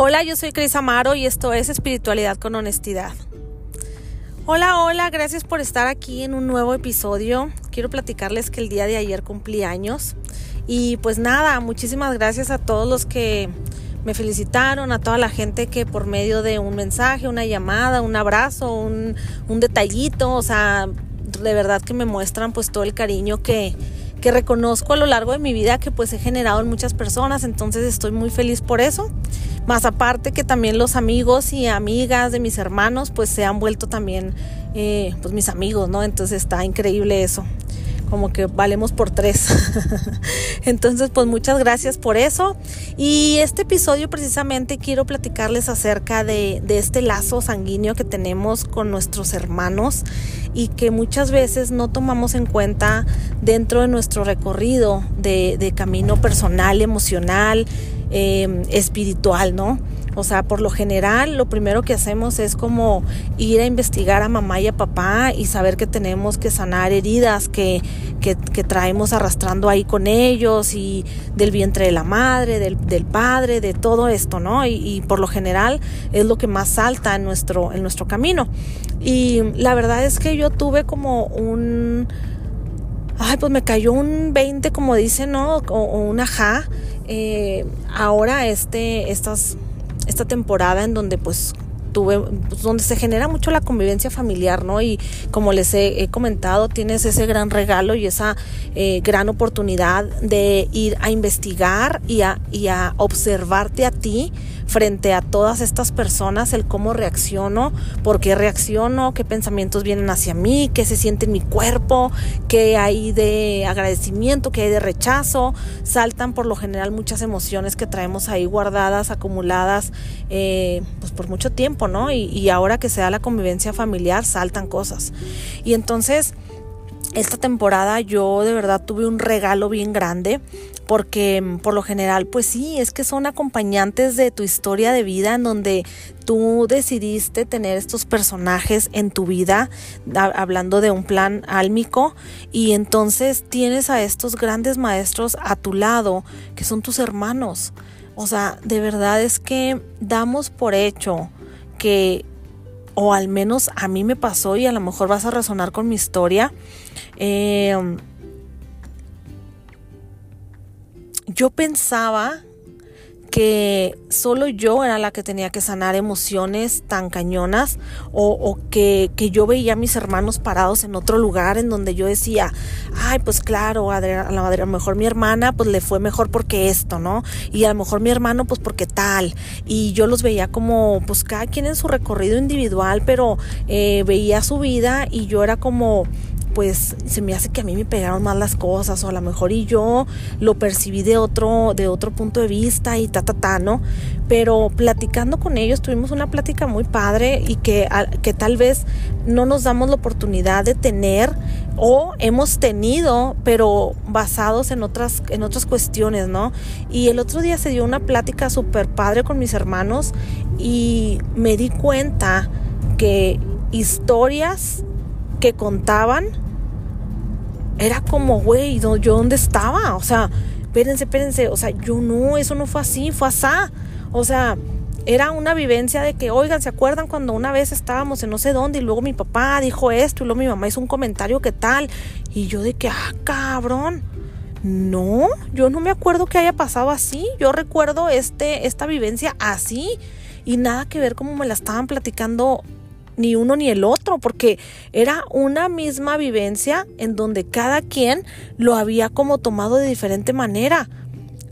Hola, yo soy Cris Amaro y esto es Espiritualidad con Honestidad. Hola, hola, gracias por estar aquí en un nuevo episodio. Quiero platicarles que el día de ayer cumplí años y pues nada, muchísimas gracias a todos los que me felicitaron, a toda la gente que por medio de un mensaje, una llamada, un abrazo, un, un detallito, o sea, de verdad que me muestran pues todo el cariño que, reconozco a lo largo de mi vida que pues he generado en muchas personas, entonces estoy muy feliz por eso. Más aparte que también los amigos y amigas de mis hermanos pues se han vuelto también eh, pues mis amigos, ¿no? Entonces está increíble eso como que valemos por tres. Entonces, pues muchas gracias por eso. Y este episodio precisamente quiero platicarles acerca de, de, este lazo sanguíneo que tenemos con nuestros hermanos y que muchas veces no tomamos en cuenta dentro de nuestro recorrido de, camino personal, emocional, eh, espiritual, ¿no? O sea, por lo general, lo primero que hacemos es como ir a investigar a mamá y a papá y saber que tenemos que sanar heridas que, que, traemos arrastrando ahí con ellos y del vientre de la madre, del, del padre, de todo esto, ¿no? Y, y, por lo general es lo que más salta en nuestro, en nuestro camino. Y la verdad es que yo tuve como un... Ay, pues me cayó un 20, como dicen, ¿no? O, o un. Eh, ahora este, estas esta temporada en donde pues tuve, pues, donde se genera mucho la convivencia familiar, ¿no? Y como les he, he comentado, tienes ese gran regalo y esa eh, gran oportunidad de ir a investigar y a, y a observarte a ti frente a todas estas personas, el cómo reacciono, por qué reacciono, qué pensamientos vienen hacia mí, qué se siente en mi cuerpo, qué hay de agradecimiento, qué hay de rechazo. Saltan por lo general muchas emociones que traemos ahí guardadas, acumuladas, eh, pues por mucho tiempo, ¿no? Y, y ahora que se da la convivencia familiar, saltan cosas. Y entonces esta temporada yo de verdad tuve un regalo bien grande porque por lo general pues sí, es que son acompañantes de tu historia de vida en donde tú decidiste tener estos personajes en tu vida, hablando de un plan álmico, y entonces tienes a estos grandes maestros a tu lado, que son tus hermanos. O sea, de verdad es que damos por hecho que o al menos a mí me pasó y a lo mejor vas a resonar con mi historia. Eh, yo pensaba que solo yo era la que tenía que sanar emociones tan cañonas o, que, que, yo veía a mis hermanos parados en otro lugar en donde yo decía, ay, pues claro, a, la, a lo mejor mi hermana pues le fue mejor porque esto, ¿no? Y a lo mejor mi hermano pues porque tal. Y yo los veía como pues cada quien en su recorrido individual, pero eh, veía su vida y yo era como pues se me hace que a mí me pegaron más las cosas o a lo mejor y yo lo percibí de otro de otro punto de vista y ta ta ta, ¿no? Pero platicando con ellos tuvimos una plática muy padre y que que tal vez no nos damos la oportunidad de tener o hemos tenido, pero basados en otras en otras cuestiones, ¿no? Y el otro día se dio una plática súper padre con mis hermanos y me di cuenta que historias que contaban era como, güey, ¿yo dónde estaba? O sea, espérense, espérense, o sea, yo no, eso no fue así, fue asá. O sea, era una vivencia de que, oigan, ¿se acuerdan cuando una vez estábamos en no sé dónde y luego mi papá dijo esto y luego mi mamá hizo un comentario que tal? Y yo de que, ah, cabrón. No, yo no me acuerdo que haya pasado así. Yo recuerdo este, esta vivencia así y nada que ver como me la estaban platicando ni uno ni el otro, porque era una misma vivencia en donde cada quien lo había como tomado de diferente manera.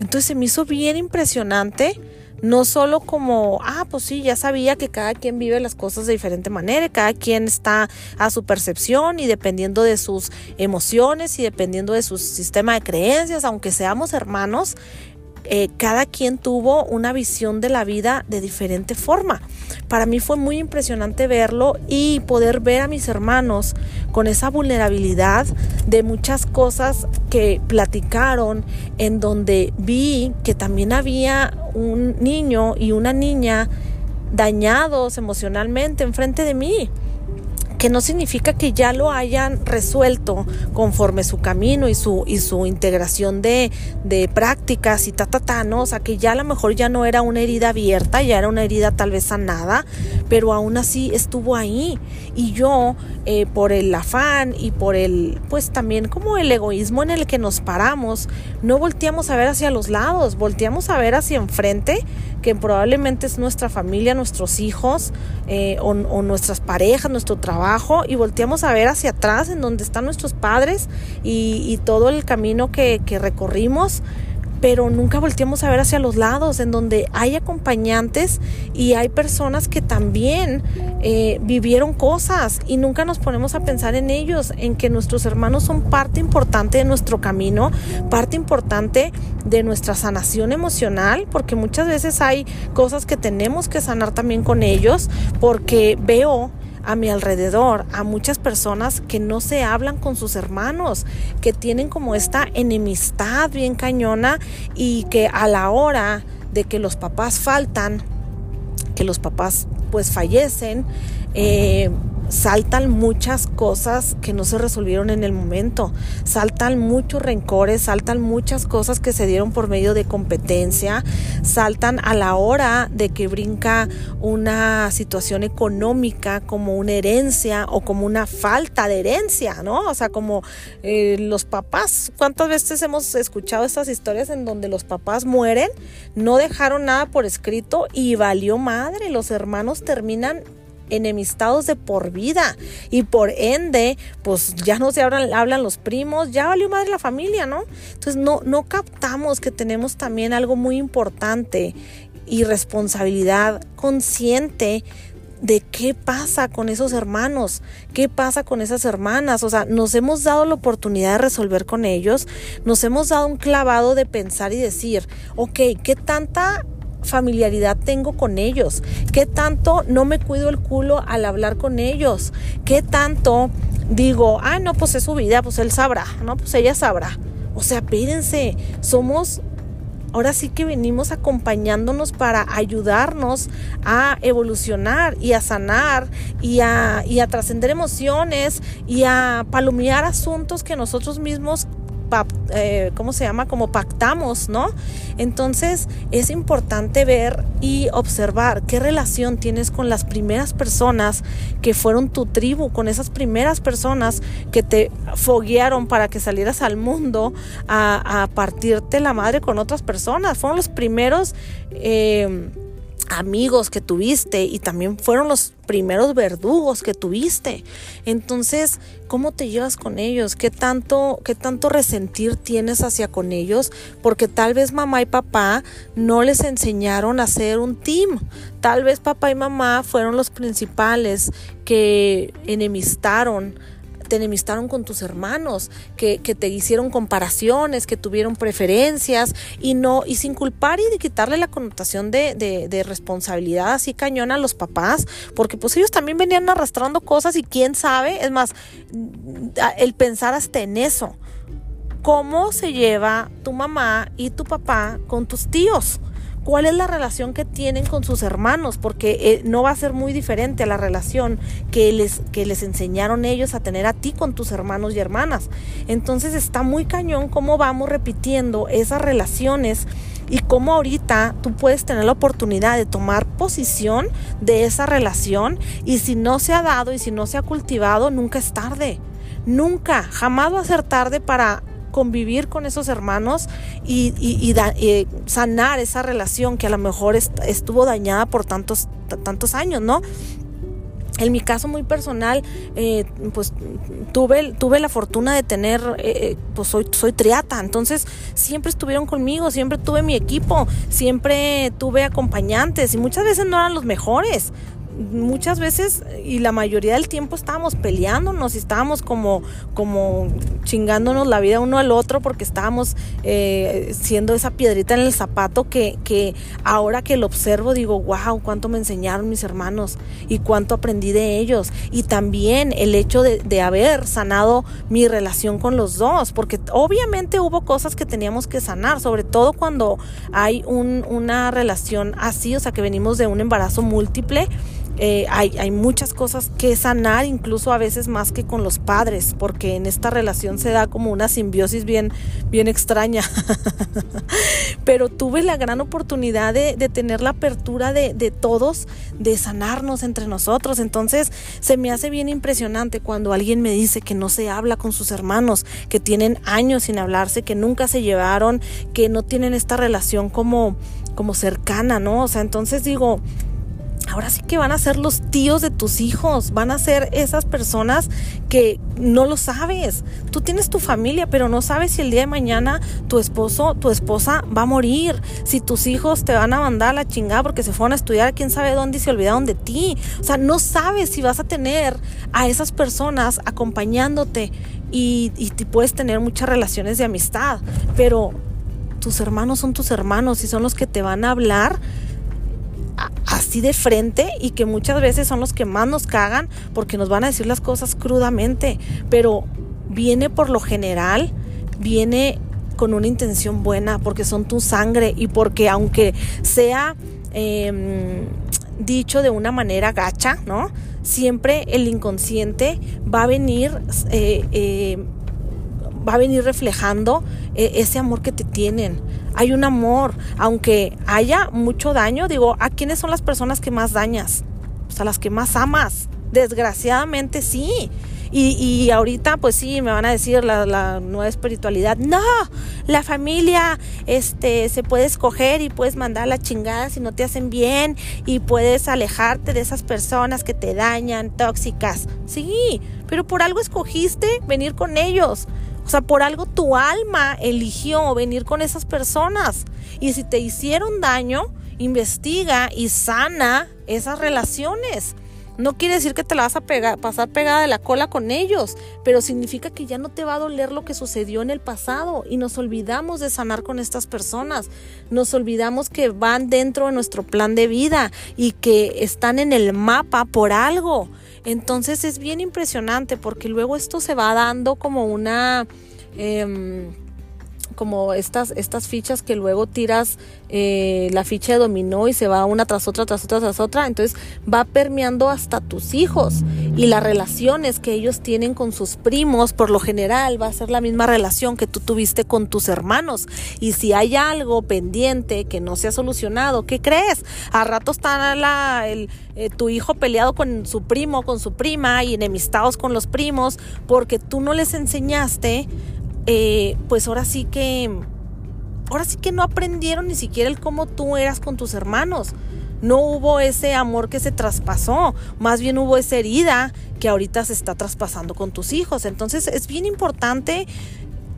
Entonces se me hizo bien impresionante, no solo como, ah, pues sí, ya sabía que cada quien vive las cosas de diferente manera, cada quien está a su percepción y dependiendo de sus emociones y dependiendo de su sistema de creencias, aunque seamos hermanos, eh, cada quien tuvo una visión de la vida de diferente forma. Para mí fue muy impresionante verlo y poder ver a mis hermanos con esa vulnerabilidad de muchas cosas que platicaron, en donde vi que también había un niño y una niña dañados emocionalmente enfrente de mí que no significa que ya lo hayan resuelto conforme su camino y su, y su integración de, de prácticas y ta, ta, ta, ¿no? O sea, que ya a lo mejor ya no era una herida abierta, ya era una herida tal vez sanada, pero aún así estuvo ahí. Y yo, eh, por el afán y por el, pues también como el egoísmo en el que nos paramos, no volteamos a ver hacia los lados, volteamos a ver hacia enfrente que probablemente es nuestra familia, nuestros hijos eh, o, nuestras parejas, nuestro trabajo, y volteamos a ver hacia atrás en donde están nuestros padres y, todo el camino que, que recorrimos pero nunca volteamos a ver hacia los lados, en donde hay acompañantes y hay personas que también eh, vivieron cosas y nunca nos ponemos a pensar en ellos, en que nuestros hermanos son parte importante de nuestro camino, parte importante de nuestra sanación emocional, porque muchas veces hay cosas que tenemos que sanar también con ellos, porque veo a mi alrededor a muchas personas que no se hablan con sus hermanos, que tienen como esta enemistad bien cañona y que a la hora de que los papás faltan, que los papás pues fallecen, eh, saltan muchas cosas que no se resolvieron en el momento, saltan muchos rencores, saltan muchas cosas que se dieron por medio de competencia, saltan a la hora de que brinca una situación económica como una herencia o como una falta de herencia, ¿no? O sea, como eh, los papás, ¿cuántas veces hemos escuchado estas historias en donde los papás mueren, no dejaron nada por escrito y valió madre, los hermanos terminan enemistados de por vida y por ende pues ya no se hablan, hablan los primos, ya valió madre la familia, ¿no? Entonces no, no captamos que tenemos también algo muy importante y responsabilidad consciente de qué pasa con esos hermanos, qué pasa con esas hermanas. O sea, nos hemos dado la oportunidad de resolver con ellos, nos hemos dado un clavado de pensar y decir, ok, ¿qué tanta familiaridad tengo con ellos, qué tanto no me cuido el culo al hablar con ellos, qué tanto digo, ah, no, pues es su vida, pues él sabrá, no, pues ella sabrá. O sea, pídense, somos ahora sí que venimos acompañándonos para ayudarnos a evolucionar y a sanar y a, y a trascender emociones y a palomear asuntos que nosotros mismos eh, ¿cómo se llama? Como pactamos, ¿no? Entonces es importante ver y observar qué relación tienes con las primeras personas que fueron tu tribu, con esas primeras personas que te foguearon para que salieras al mundo a, partirte la madre con otras personas. Fueron los primeros... Eh, amigos que tuviste y también fueron los primeros verdugos que tuviste. Entonces, ¿cómo te llevas con ellos? ¿Qué tanto, qué tanto resentir tienes hacia con ellos? Porque tal vez mamá y papá no les enseñaron a hacer un team. Tal vez papá y mamá fueron los principales que enemistaron te enemistaron con tus hermanos, que, te hicieron comparaciones, que tuvieron preferencias y no, y sin culpar y de quitarle la connotación de, de, responsabilidad así cañona a los papás, porque pues ellos también venían arrastrando cosas y quién sabe, es más, el pensar hasta en eso. ¿Cómo se lleva tu mamá y tu papá con tus tíos? Cuál es la relación que tienen con sus hermanos, porque eh, no va a ser muy diferente a la relación que les, que les enseñaron ellos a tener a ti con tus hermanos y hermanas. Entonces está muy cañón cómo vamos repitiendo esas relaciones y cómo ahorita tú puedes tener la oportunidad de tomar posición de esa relación y si no se ha dado y si no se ha cultivado, nunca es tarde. Nunca, jamás va a ser tarde para convivir con esos hermanos y, eh, sanar esa relación que a lo mejor estuvo dañada por tantos, tantos años, ¿no? En mi caso muy personal, eh, pues tuve, tuve la fortuna de tener, eh, pues soy, soy triata, entonces siempre estuvieron conmigo, siempre tuve mi equipo, siempre tuve acompañantes y muchas veces no eran los mejores, muchas veces y la mayoría del tiempo estábamos peleándonos y estábamos como, como chingándonos la vida uno al otro porque estábamos eh, siendo esa piedrita en el zapato que, que ahora que lo observo digo, wow, cuánto me enseñaron mis hermanos y cuánto aprendí de ellos. Y también el hecho de, de haber sanado mi relación con los dos, porque obviamente hubo cosas que teníamos que sanar, sobre todo cuando hay un, una relación así, o sea, que venimos de un embarazo múltiple eh, hay, hay, muchas cosas que sanar, incluso a veces más que con los padres, porque en esta relación se da como una simbiosis bien, bien extraña. Pero tuve la gran oportunidad de, de tener la apertura de, de, todos, de sanarnos entre nosotros. Entonces se me hace bien impresionante cuando alguien me dice que no se habla con sus hermanos, que tienen años sin hablarse, que nunca se llevaron, que no tienen esta relación como, como cercana, ¿no? O sea, entonces digo, ahora sí que van a ser los tíos de tus hijos, van a ser esas personas que no lo sabes. Tú tienes tu familia, pero no sabes si el día de mañana tu esposo, tu esposa va a morir, si tus hijos te van a mandar a la chingada porque se fueron a estudiar quién sabe dónde y se olvidaron de ti. O sea, no sabes si vas a tener a esas personas acompañándote y, y puedes tener muchas relaciones de amistad, pero tus hermanos son tus hermanos y son los que te van a hablar de frente y que muchas veces son los que más nos cagan porque nos van a decir las cosas crudamente, pero viene por lo general, viene con una intención buena porque son tu sangre y porque aunque sea em, dicho de una manera gacha, ¿no? Siempre el inconsciente va a venir eh, eh, va a venir reflejando eh, ese amor que te tienen. Hay un amor, aunque haya mucho daño, digo, ¿a quiénes son las personas que más dañas? Pues a las que más amas. Desgraciadamente sí. Y, ahorita, pues sí, me van a decir la, nueva espiritualidad. No, la familia este, se puede escoger y puedes mandar la chingada si no te hacen bien y puedes alejarte de esas personas que te dañan, tóxicas. Sí, pero por algo escogiste venir con ellos. O sea, por algo tu alma eligió venir con esas personas. Y si te hicieron daño, investiga y sana esas relaciones. No quiere decir que te la vas a pasar pegada de la cola con ellos, pero significa que ya no te va a doler lo que sucedió en el pasado y nos olvidamos de sanar con estas personas. Nos olvidamos que van dentro de nuestro plan de vida y que están en el mapa por algo. Entonces es bien impresionante porque luego esto se va dando como una... Em, como estas, estas fichas que luego tiras eh, la ficha de dominó y se va una tras otra, tras otra, tras otra. Entonces va permeando hasta tus hijos y las relaciones que ellos tienen con sus primos, por lo general va a ser la misma relación que tú tuviste con tus hermanos. Y si hay algo pendiente que no se ha solucionado, ¿qué crees? A rato está la, el, eh, tu hijo peleado con su primo, con su prima y enemistados con los primos porque tú no les enseñaste eh, pues ahora sí que, ahora sí que no aprendieron ni siquiera el cómo tú eras con tus hermanos. No hubo ese amor que se traspasó, más bien hubo esa herida que ahorita se está traspasando con tus hijos. Entonces es bien importante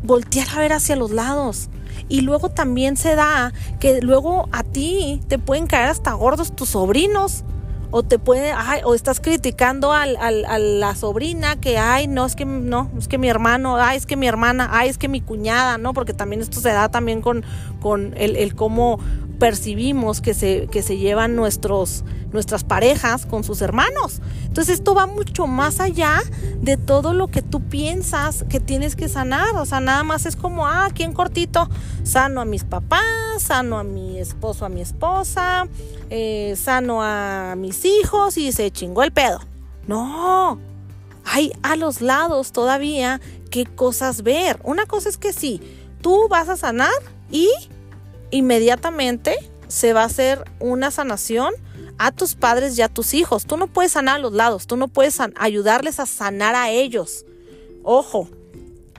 voltear a ver hacia los lados. Y luego también se da que luego a ti te pueden caer hasta gordos tus sobrinos o te puede, ay, o estás criticando al, al, a la sobrina que, ay, no, es que no, es que mi hermano, ay, es que mi hermana, ay, es que mi cuñada, ¿no? Porque también esto se da también con, con el, el cómo percibimos que se, que se llevan nuestros, nuestras parejas con sus hermanos. Entonces esto va mucho más allá de todo lo que tú piensas que tienes que sanar. O sea, nada más es como, ah, aquí en cortito, sano a mis papás, sano a mi esposo, a mi esposa, eh, sano a mis hijos y se chingó el pedo. No, hay a los lados todavía qué cosas ver. Una cosa es que sí, tú vas a sanar y inmediatamente se va a hacer una sanación a tus padres y a tus hijos. Tú no puedes sanar a los lados, tú no puedes ayudarles a sanar a ellos. Ojo,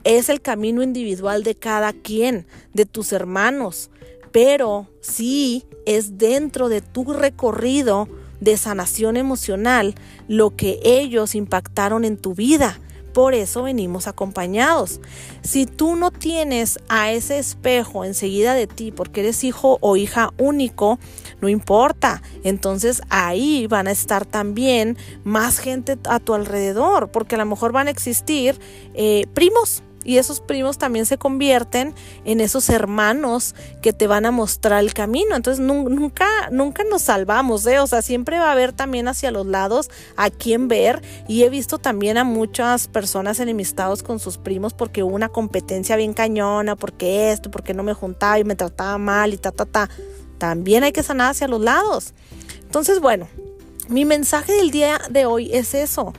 es el camino individual de cada quien, de tus hermanos, pero sí es dentro de tu recorrido de sanación emocional lo que ellos impactaron en tu vida. Por eso venimos acompañados. Si tú no tienes a ese espejo enseguida de ti porque eres hijo o hija único, no importa. Entonces ahí van a estar también más gente a tu alrededor porque a lo mejor van a existir eh, primos y esos primos también se convierten en esos hermanos que te van a mostrar el camino. Entonces nunca, nunca nos salvamos, ¿eh? O sea, siempre va a haber también hacia los lados a quién ver. Y he visto también a muchas personas enemistados con sus primos porque hubo una competencia bien cañona, porque esto, porque no me juntaba y me trataba mal y ta, ta, ta. También hay que sanar hacia los lados. Entonces, bueno, Mi mensaje del día de hoy es eso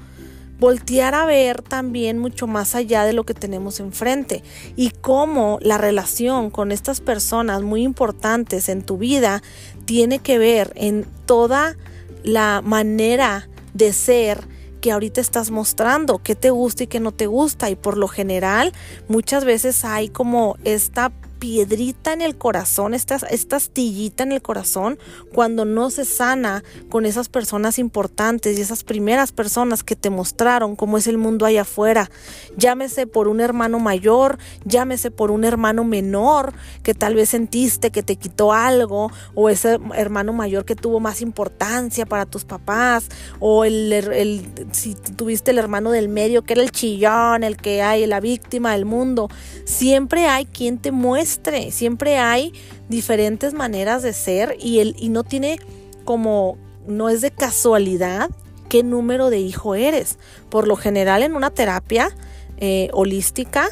voltear a ver también mucho más allá de lo que tenemos enfrente y cómo la relación con estas personas muy importantes en tu vida tiene que ver en toda la manera de ser que ahorita estás mostrando, qué te gusta y qué no te gusta. Y por lo general, muchas veces hay como esta piedrita en el corazón, esta, esta astillita en el corazón, cuando no se sana con esas personas importantes y esas primeras personas que te mostraron cómo es el mundo allá afuera. Llámese por un hermano mayor, llámese por un hermano menor que tal vez sentiste que te quitó algo, o ese hermano mayor que tuvo más importancia para tus papás, o el, el si tuviste el hermano del medio que era el chillón, el que hay, la víctima del mundo. Siempre hay quien te muestra siempre hay diferentes maneras de ser y, el, y no tiene como, no es de casualidad qué número de hijo eres. Por lo general en una terapia eh, holística,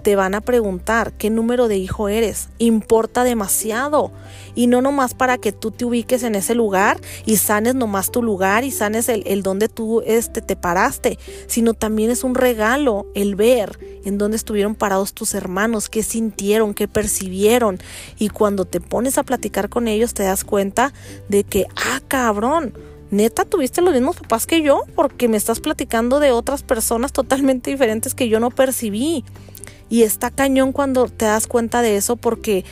te van a preguntar qué número de hijo eres. Importa demasiado. Y no nomás para que tú te ubiques en ese lugar y sanes nomás tu lugar y sanes el, donde tú este, te paraste, sino también es un regalo el ver en dónde estuvieron parados tus hermanos, qué sintieron, qué percibieron. Y cuando te pones a platicar con ellos te das cuenta de que, ah, cabrón, neta, tuviste los mismos papás que yo, porque me estás platicando de otras personas totalmente diferentes que yo no percibí. Y está cañón cuando te das cuenta de eso porque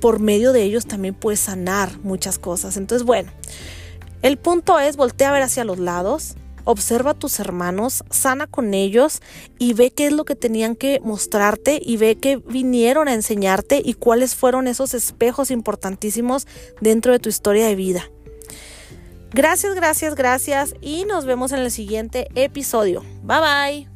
por medio de ellos también puedes sanar muchas cosas. Entonces, bueno, el punto es voltea a ver hacia los lados, observa a tus hermanos, sana con ellos y ve qué es lo que tenían que mostrarte y ve qué vinieron a enseñarte y cuáles fueron esos espejos importantísimos dentro de tu historia de vida. Gracias, gracias, gracias y nos vemos en el siguiente episodio. Bye bye.